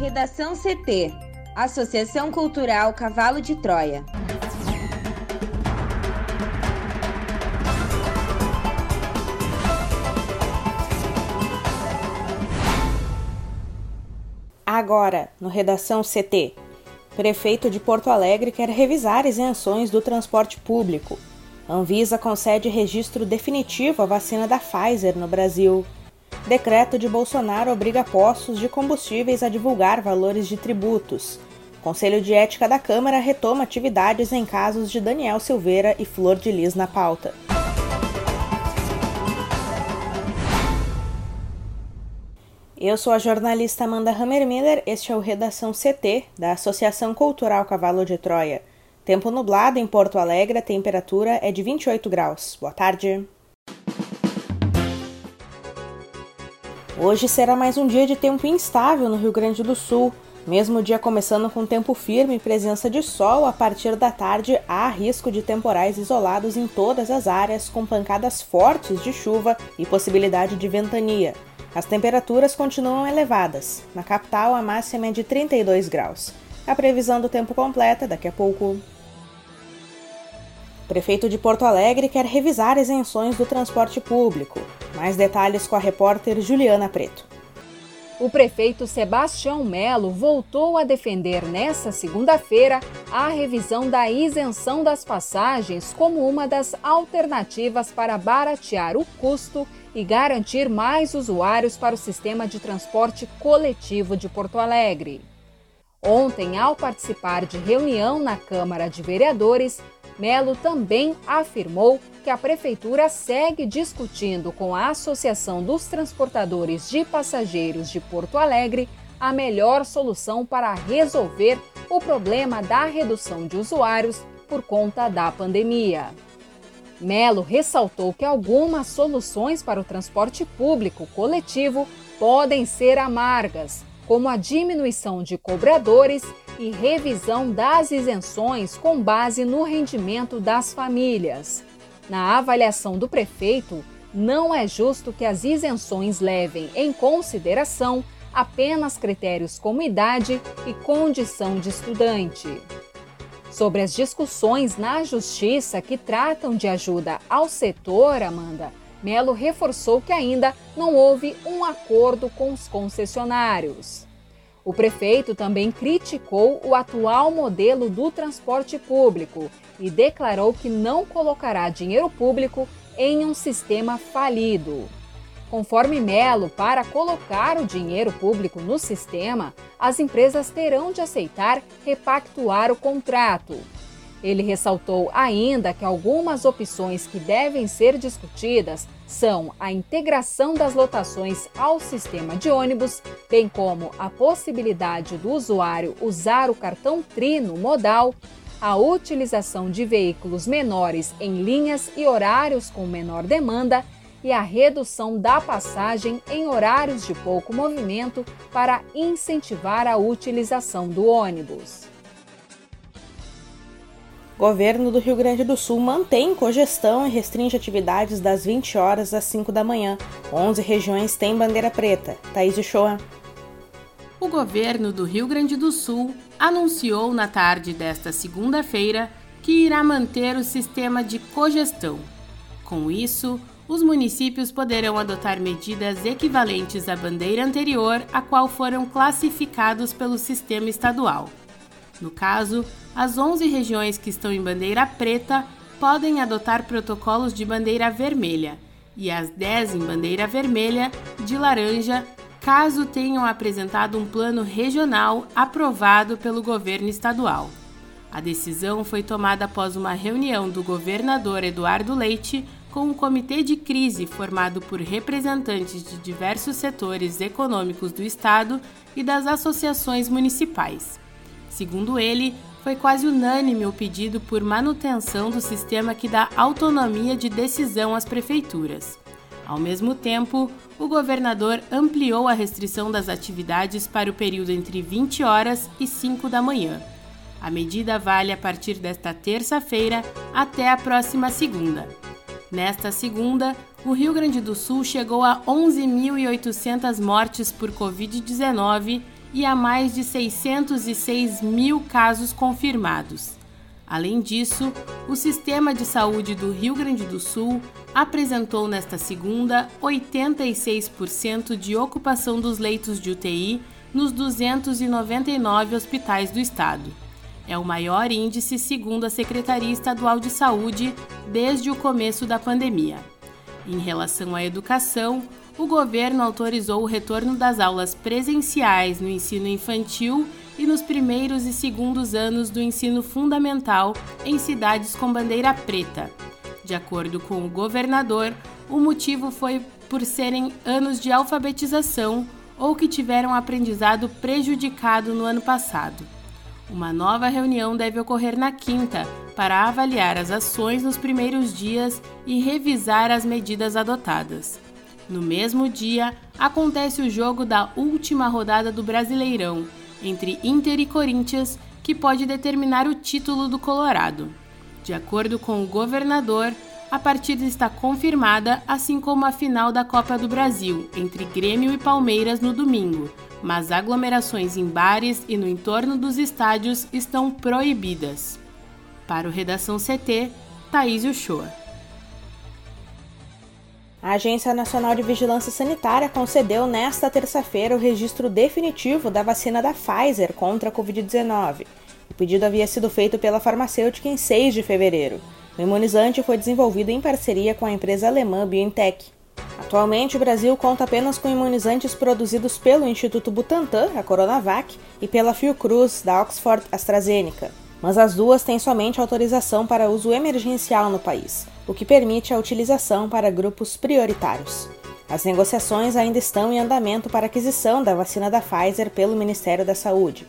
Redação CT Associação Cultural Cavalo de Troia. Agora, no Redação CT. Prefeito de Porto Alegre quer revisar isenções do transporte público. Anvisa concede registro definitivo à vacina da Pfizer no Brasil. Decreto de Bolsonaro obriga postos de combustíveis a divulgar valores de tributos. Conselho de Ética da Câmara retoma atividades em casos de Daniel Silveira e Flor de Lis na pauta. Eu sou a jornalista Amanda Hammermiller, este é o Redação CT, da Associação Cultural Cavalo de Troia. Tempo nublado em Porto Alegre, a temperatura é de 28 graus. Boa tarde. Hoje será mais um dia de tempo instável no Rio Grande do Sul. Mesmo dia começando com tempo firme e presença de sol, a partir da tarde há risco de temporais isolados em todas as áreas, com pancadas fortes de chuva e possibilidade de ventania. As temperaturas continuam elevadas. Na capital, a máxima é de 32 graus. A previsão do tempo completa daqui a pouco. Prefeito de Porto Alegre quer revisar isenções do transporte público. Mais detalhes com a repórter Juliana Preto. O prefeito Sebastião Melo voltou a defender nesta segunda-feira a revisão da isenção das passagens como uma das alternativas para baratear o custo e garantir mais usuários para o sistema de transporte coletivo de Porto Alegre. Ontem, ao participar de reunião na Câmara de Vereadores, Melo também afirmou que a Prefeitura segue discutindo com a Associação dos Transportadores de Passageiros de Porto Alegre a melhor solução para resolver o problema da redução de usuários por conta da pandemia. Melo ressaltou que algumas soluções para o transporte público coletivo podem ser amargas, como a diminuição de cobradores e revisão das isenções com base no rendimento das famílias. Na avaliação do prefeito, não é justo que as isenções levem em consideração apenas critérios como idade e condição de estudante. Sobre as discussões na Justiça que tratam de ajuda ao setor, Amanda, Melo reforçou que ainda não houve um acordo com os concessionários. O prefeito também criticou o atual modelo do transporte público e declarou que não colocará dinheiro público em um sistema falido. Conforme Melo, para colocar o dinheiro público no sistema, as empresas terão de aceitar repactuar o contrato. Ele ressaltou ainda que algumas opções que devem ser discutidas são a integração das lotações ao sistema de ônibus, bem como a possibilidade do usuário usar o cartão Trino modal, a utilização de veículos menores em linhas e horários com menor demanda e a redução da passagem em horários de pouco movimento para incentivar a utilização do ônibus. Governo do Rio Grande do Sul mantém cogestão e restringe atividades das 20 horas às 5 da manhã. 11 regiões têm bandeira preta. Thaís Shoa. O governo do Rio Grande do Sul anunciou na tarde desta segunda-feira que irá manter o sistema de cogestão. Com isso, os municípios poderão adotar medidas equivalentes à bandeira anterior a qual foram classificados pelo sistema estadual. No caso, as 11 regiões que estão em bandeira preta podem adotar protocolos de bandeira vermelha e as 10 em bandeira vermelha de laranja, caso tenham apresentado um plano regional aprovado pelo governo estadual. A decisão foi tomada após uma reunião do governador Eduardo Leite com um comitê de crise formado por representantes de diversos setores econômicos do estado e das associações municipais. Segundo ele, foi quase unânime o pedido por manutenção do sistema que dá autonomia de decisão às prefeituras. Ao mesmo tempo, o governador ampliou a restrição das atividades para o período entre 20 horas e 5 da manhã. A medida vale a partir desta terça-feira até a próxima segunda. Nesta segunda, o Rio Grande do Sul chegou a 11.800 mortes por Covid-19 e há mais de 606 mil casos confirmados. Além disso, o sistema de saúde do Rio Grande do Sul apresentou nesta segunda 86% de ocupação dos leitos de UTI nos 299 hospitais do estado. É o maior índice, segundo a Secretaria Estadual de Saúde, desde o começo da pandemia. Em relação à educação, o governo autorizou o retorno das aulas presenciais no ensino infantil e nos primeiros e segundos anos do ensino fundamental em cidades com bandeira preta. De acordo com o governador, o motivo foi por serem anos de alfabetização ou que tiveram aprendizado prejudicado no ano passado. Uma nova reunião deve ocorrer na quinta para avaliar as ações nos primeiros dias e revisar as medidas adotadas. No mesmo dia, acontece o jogo da última rodada do Brasileirão, entre Inter e Corinthians, que pode determinar o título do Colorado. De acordo com o governador, a partida está confirmada, assim como a final da Copa do Brasil, entre Grêmio e Palmeiras no domingo, mas aglomerações em bares e no entorno dos estádios estão proibidas. Para o Redação CT, Thaís Uchoa. A Agência Nacional de Vigilância Sanitária concedeu nesta terça-feira o registro definitivo da vacina da Pfizer contra a Covid-19. O pedido havia sido feito pela farmacêutica em 6 de fevereiro. O imunizante foi desenvolvido em parceria com a empresa alemã BioNTech. Atualmente, o Brasil conta apenas com imunizantes produzidos pelo Instituto Butantan, a Coronavac, e pela Fiocruz, da Oxford AstraZeneca. Mas as duas têm somente autorização para uso emergencial no país, o que permite a utilização para grupos prioritários. As negociações ainda estão em andamento para aquisição da vacina da Pfizer pelo Ministério da Saúde.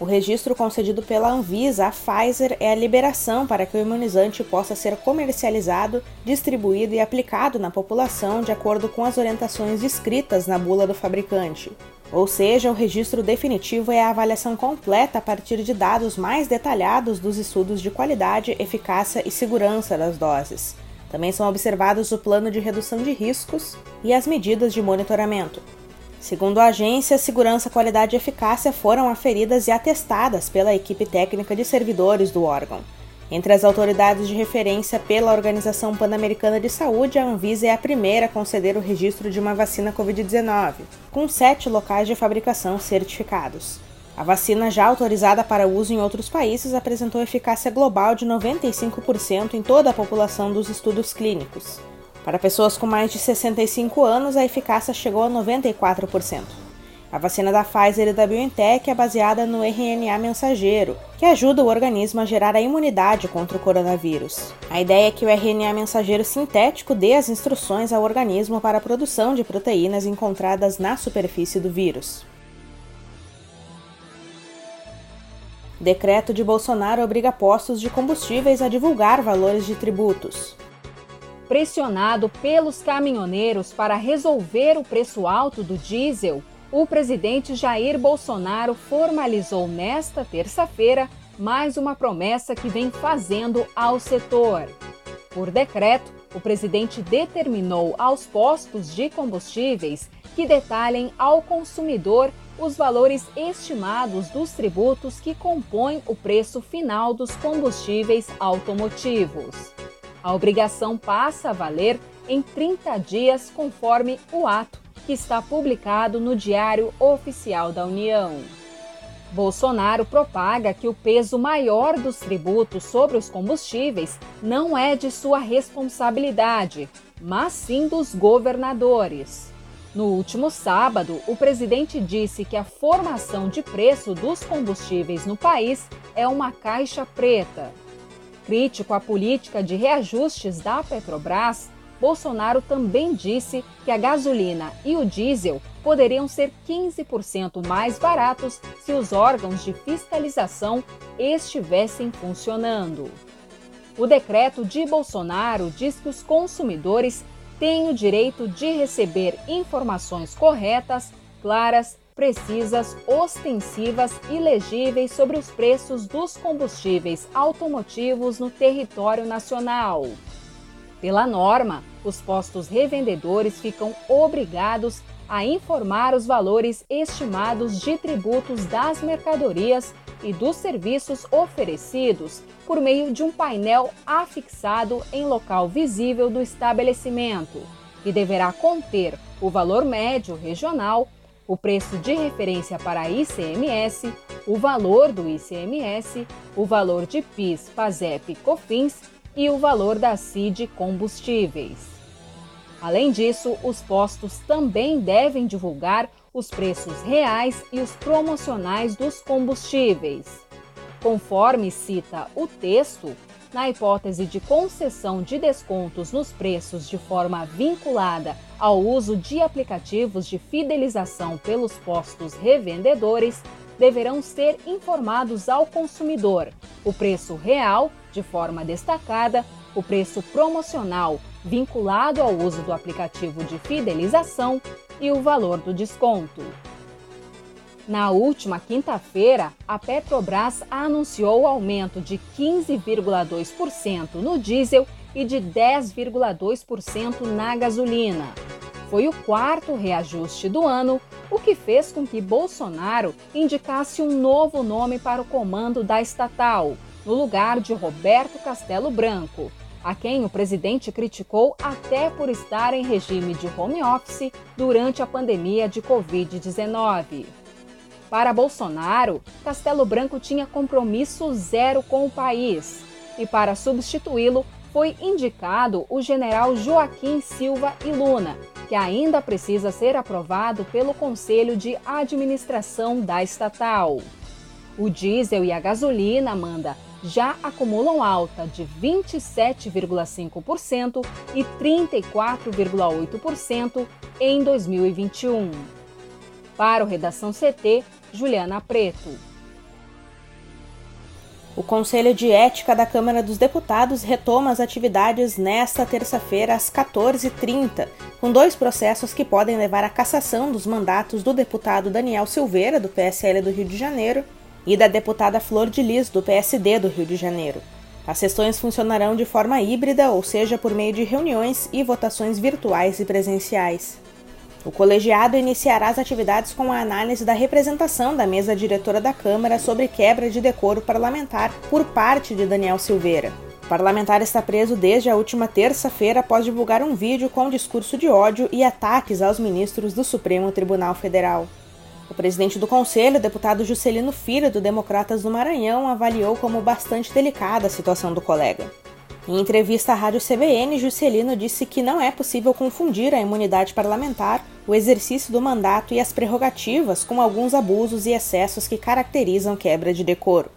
O registro concedido pela Anvisa à Pfizer é a liberação para que o imunizante possa ser comercializado, distribuído e aplicado na população de acordo com as orientações descritas na bula do fabricante. Ou seja, o registro definitivo é a avaliação completa a partir de dados mais detalhados dos estudos de qualidade, eficácia e segurança das doses. Também são observados o plano de redução de riscos e as medidas de monitoramento. Segundo a agência, segurança, qualidade e eficácia foram aferidas e atestadas pela equipe técnica de servidores do órgão. Entre as autoridades de referência pela Organização Pan-Americana de Saúde, a Anvisa é a primeira a conceder o registro de uma vacina Covid-19, com sete locais de fabricação certificados. A vacina, já autorizada para uso em outros países, apresentou eficácia global de 95% em toda a população dos estudos clínicos. Para pessoas com mais de 65 anos, a eficácia chegou a 94%. A vacina da Pfizer e da BioNTech é baseada no RNA mensageiro, que ajuda o organismo a gerar a imunidade contra o coronavírus. A ideia é que o RNA mensageiro sintético dê as instruções ao organismo para a produção de proteínas encontradas na superfície do vírus. Decreto de Bolsonaro obriga postos de combustíveis a divulgar valores de tributos. Pressionado pelos caminhoneiros para resolver o preço alto do diesel, o presidente Jair Bolsonaro formalizou nesta terça-feira mais uma promessa que vem fazendo ao setor. Por decreto, o presidente determinou aos postos de combustíveis que detalhem ao consumidor os valores estimados dos tributos que compõem o preço final dos combustíveis automotivos. A obrigação passa a valer em 30 dias, conforme o ato que está publicado no Diário Oficial da União. Bolsonaro propaga que o peso maior dos tributos sobre os combustíveis não é de sua responsabilidade, mas sim dos governadores. No último sábado, o presidente disse que a formação de preço dos combustíveis no país é uma caixa preta. Crítico à política de reajustes da Petrobras, Bolsonaro também disse que a gasolina e o diesel poderiam ser 15% mais baratos se os órgãos de fiscalização estivessem funcionando. O decreto de Bolsonaro diz que os consumidores têm o direito de receber informações corretas, claras precisas, ostensivas e legíveis sobre os preços dos combustíveis automotivos no território nacional. Pela norma, os postos revendedores ficam obrigados a informar os valores estimados de tributos das mercadorias e dos serviços oferecidos por meio de um painel afixado em local visível do estabelecimento, que deverá conter o valor médio regional, o preço de referência para ICMS, o valor do ICMS, o valor de PIS, PASEP e COFINS e o valor da CID combustíveis. Além disso, os postos também devem divulgar os preços reais e os promocionais dos combustíveis. Conforme cita o texto, na hipótese de concessão de descontos nos preços de forma vinculada ao uso de aplicativos de fidelização pelos postos revendedores, deverão ser informados ao consumidor o preço real, de forma destacada, o preço promocional vinculado ao uso do aplicativo de fidelização e o valor do desconto. Na última quinta-feira, a Petrobras anunciou o aumento de 15,2% no diesel e de 10,2% na gasolina. Foi o quarto reajuste do ano, o que fez com que Bolsonaro indicasse um novo nome para o comando da estatal, no lugar de Roberto Castelo Branco, a quem o presidente criticou até por estar em regime de home office durante a pandemia de Covid-19. Para Bolsonaro, Castelo Branco tinha compromisso zero com o país. E para substituí-lo, foi indicado o general Joaquim Silva e Luna, que ainda precisa ser aprovado pelo Conselho de Administração da estatal. O diesel e a gasolina, manda já acumulam alta de 27,5% e 34,8% em 2021. Para o Redação CT, Juliana Preto. O Conselho de Ética da Câmara dos Deputados retoma as atividades nesta terça-feira às 14h30, com dois processos que podem levar à cassação dos mandatos do deputado Daniel Silveira, do PSL do Rio de Janeiro, e da deputada Flor de Lis, do PSD do Rio de Janeiro. As sessões funcionarão de forma híbrida, ou seja, por meio de reuniões e votações virtuais e presenciais. O colegiado iniciará as atividades com a análise da representação da mesa diretora da Câmara sobre quebra de decoro parlamentar por parte de Daniel Silveira. O parlamentar está preso desde a última terça-feira após divulgar um vídeo com discurso de ódio e ataques aos ministros do Supremo Tribunal Federal. O presidente do conselho, deputado Juscelino Filho, do Democratas do Maranhão, avaliou como bastante delicada a situação do colega. Em entrevista à Rádio CBN, Juscelino disse que não é possível confundir a imunidade parlamentar, o exercício do mandato e as prerrogativas com alguns abusos e excessos que caracterizam quebra de decoro.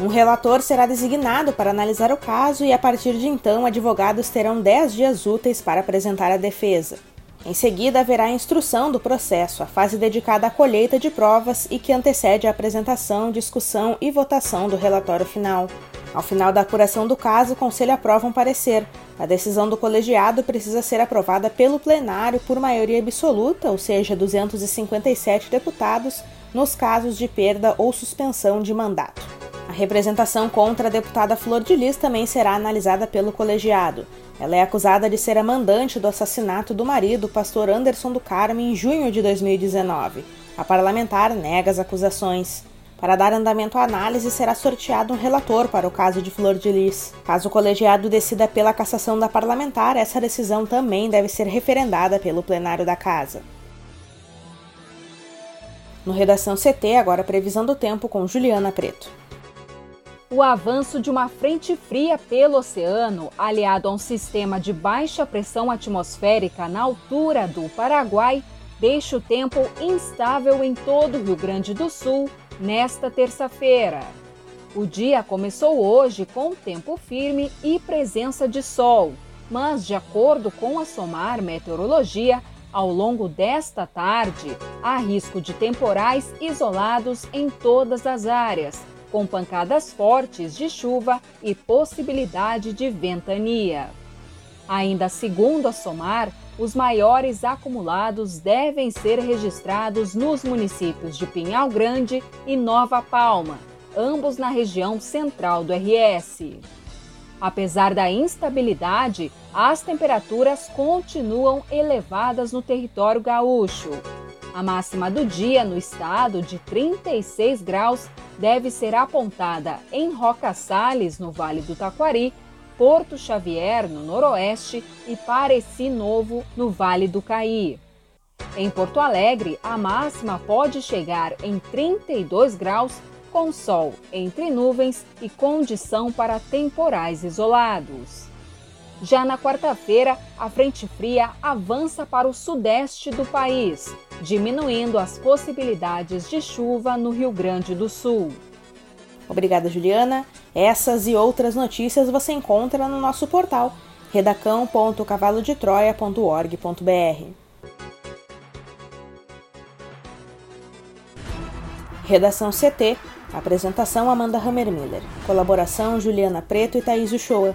Um relator será designado para analisar o caso e, a partir de então, advogados terão 10 dias úteis para apresentar a defesa. Em seguida, haverá a instrução do processo, a fase dedicada à colheita de provas e que antecede a apresentação, discussão e votação do relatório final. Ao final da apuração do caso, o Conselho aprova um parecer. A decisão do colegiado precisa ser aprovada pelo plenário por maioria absoluta, ou seja, 257 deputados, nos casos de perda ou suspensão de mandato. A representação contra a deputada Flor de Lis também será analisada pelo colegiado. Ela é acusada de ser a mandante do assassinato do marido, pastor Anderson do Carmo, em junho de 2019. A parlamentar nega as acusações. Para dar andamento à análise, será sorteado um relator para o caso de Flor de Lis. Caso o colegiado decida pela cassação da parlamentar, essa decisão também deve ser referendada pelo plenário da Casa. No Redação CT, agora previsão do tempo com Juliana Preto. O avanço de uma frente fria pelo oceano, aliado a um sistema de baixa pressão atmosférica na altura do Paraguai, deixa o tempo instável em todo o Rio Grande do Sul nesta terça-feira. O dia começou hoje com tempo firme e presença de sol, mas, de acordo com a SOMAR Meteorologia, ao longo desta tarde, há risco de temporais isolados em todas as áreas com pancadas fortes de chuva e possibilidade de ventania. Ainda segundo a SOMAR, os maiores acumulados devem ser registrados nos municípios de Pinhal Grande e Nova Palma, ambos na região central do RS. Apesar da instabilidade, as temperaturas continuam elevadas no território gaúcho. A máxima do dia no estado, de 36 graus, deve ser apontada em Roca Sales, no Vale do Taquari, Porto Xavier, no Noroeste, e Pareci Novo, no Vale do Caí. Em Porto Alegre, a máxima pode chegar em 32 graus, com sol entre nuvens e condição para temporais isolados. Já na quarta-feira, a frente fria avança para o sudeste do país, diminuindo as possibilidades de chuva no Rio Grande do Sul. Obrigada, Juliana. Essas e outras notícias você encontra no nosso portal redacão.cavalodetroia.org.br. Redação CT. Apresentação Amanda Hammermiller. Colaboração Juliana Preto e Thaís Uchoa.